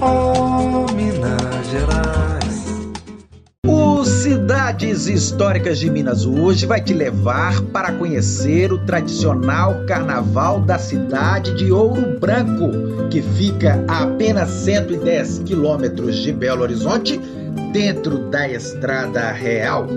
Oh, Minas Gerais. O Cidades Históricas de Minas hoje vai te levar para conhecer o tradicional carnaval da cidade de Ouro Branco, que fica a apenas 110 quilômetros de Belo Horizonte, dentro da Estrada Real.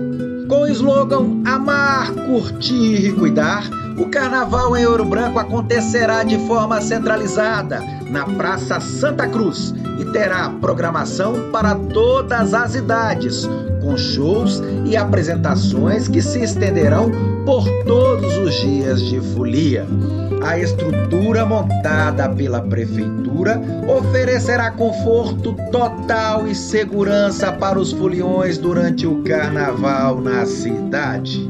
Com o slogan Amar, Curtir e Cuidar, o carnaval em Ouro Branco acontecerá de forma centralizada na Praça Santa Cruz e terá programação para todas as idades, com shows e apresentações que se estenderão por todos os dias de folia. A estrutura montada pela prefeitura oferecerá conforto total e segurança para os foliões durante o carnaval na cidade.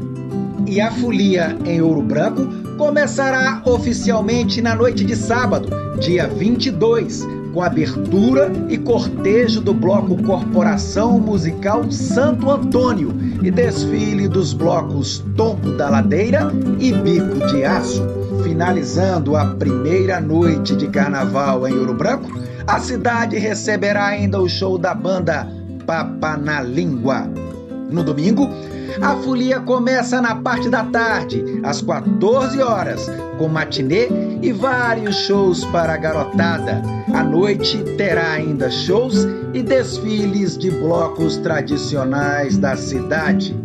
E a folia em Ouro Branco começará oficialmente na noite de sábado, dia 22, com abertura e cortejo do bloco Corporação Musical Santo Antônio e desfile dos blocos Tombo da Ladeira e Bico de Aço. Finalizando a primeira noite de carnaval em Ouro Branco, a cidade receberá ainda o show da banda Papa na Língua. No domingo, a folia começa na parte da tarde, às 14 horas, com matinê e vários shows para a garotada. À noite terá ainda shows e desfiles de blocos tradicionais da cidade.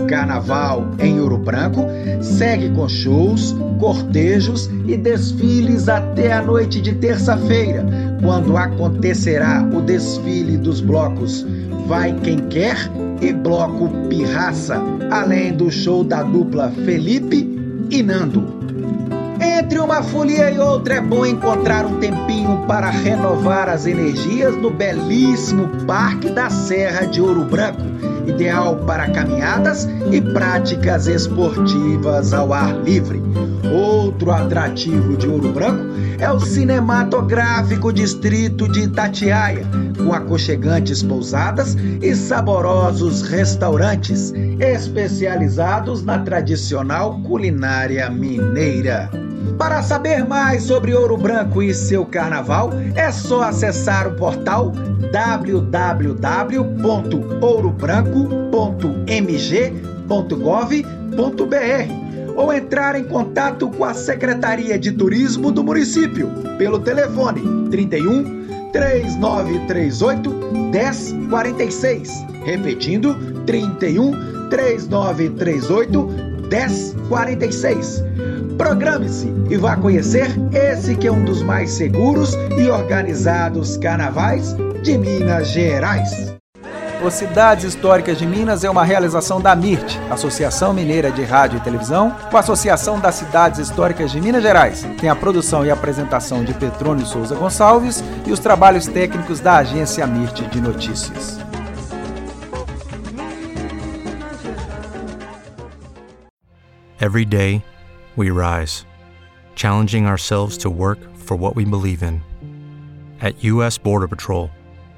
O carnaval em Ouro Branco segue com shows, cortejos e desfiles até a noite de terça-feira, quando acontecerá o desfile dos blocos Vai Quem Quer e Bloco Pirraça, além do show da dupla Felipe e Nando. Entre uma folia e outra é bom encontrar um tempinho para renovar as energias no belíssimo Parque da Serra de Ouro Branco, ideal para caminhadas e práticas esportivas ao ar livre. Outro atrativo de Ouro Branco é o cinematográfico distrito de Itatiaia, com aconchegantes pousadas e saborosos restaurantes especializados na tradicional culinária mineira. Para saber mais sobre Ouro Branco e seu carnaval, é só acessar o portal www.ourobranco.mg.gov.br ou entrar em contato com a Secretaria de Turismo do município pelo telefone 31 3938 1046. Repetindo, 31 3938 1046. Programe-se e vá conhecer esse que é um dos mais seguros e organizados carnavais de Minas Gerais. O Cidades Históricas de Minas é uma realização da MIRT, Associação Mineira de Rádio e Televisão, com a Associação das Cidades Históricas de Minas Gerais. Tem a produção e apresentação de Petrônio Souza Gonçalves e os trabalhos técnicos da agência MIRT de Notícias. Every day, we rise, challenging ourselves to work for what we believe in. At U.S. Border Patrol,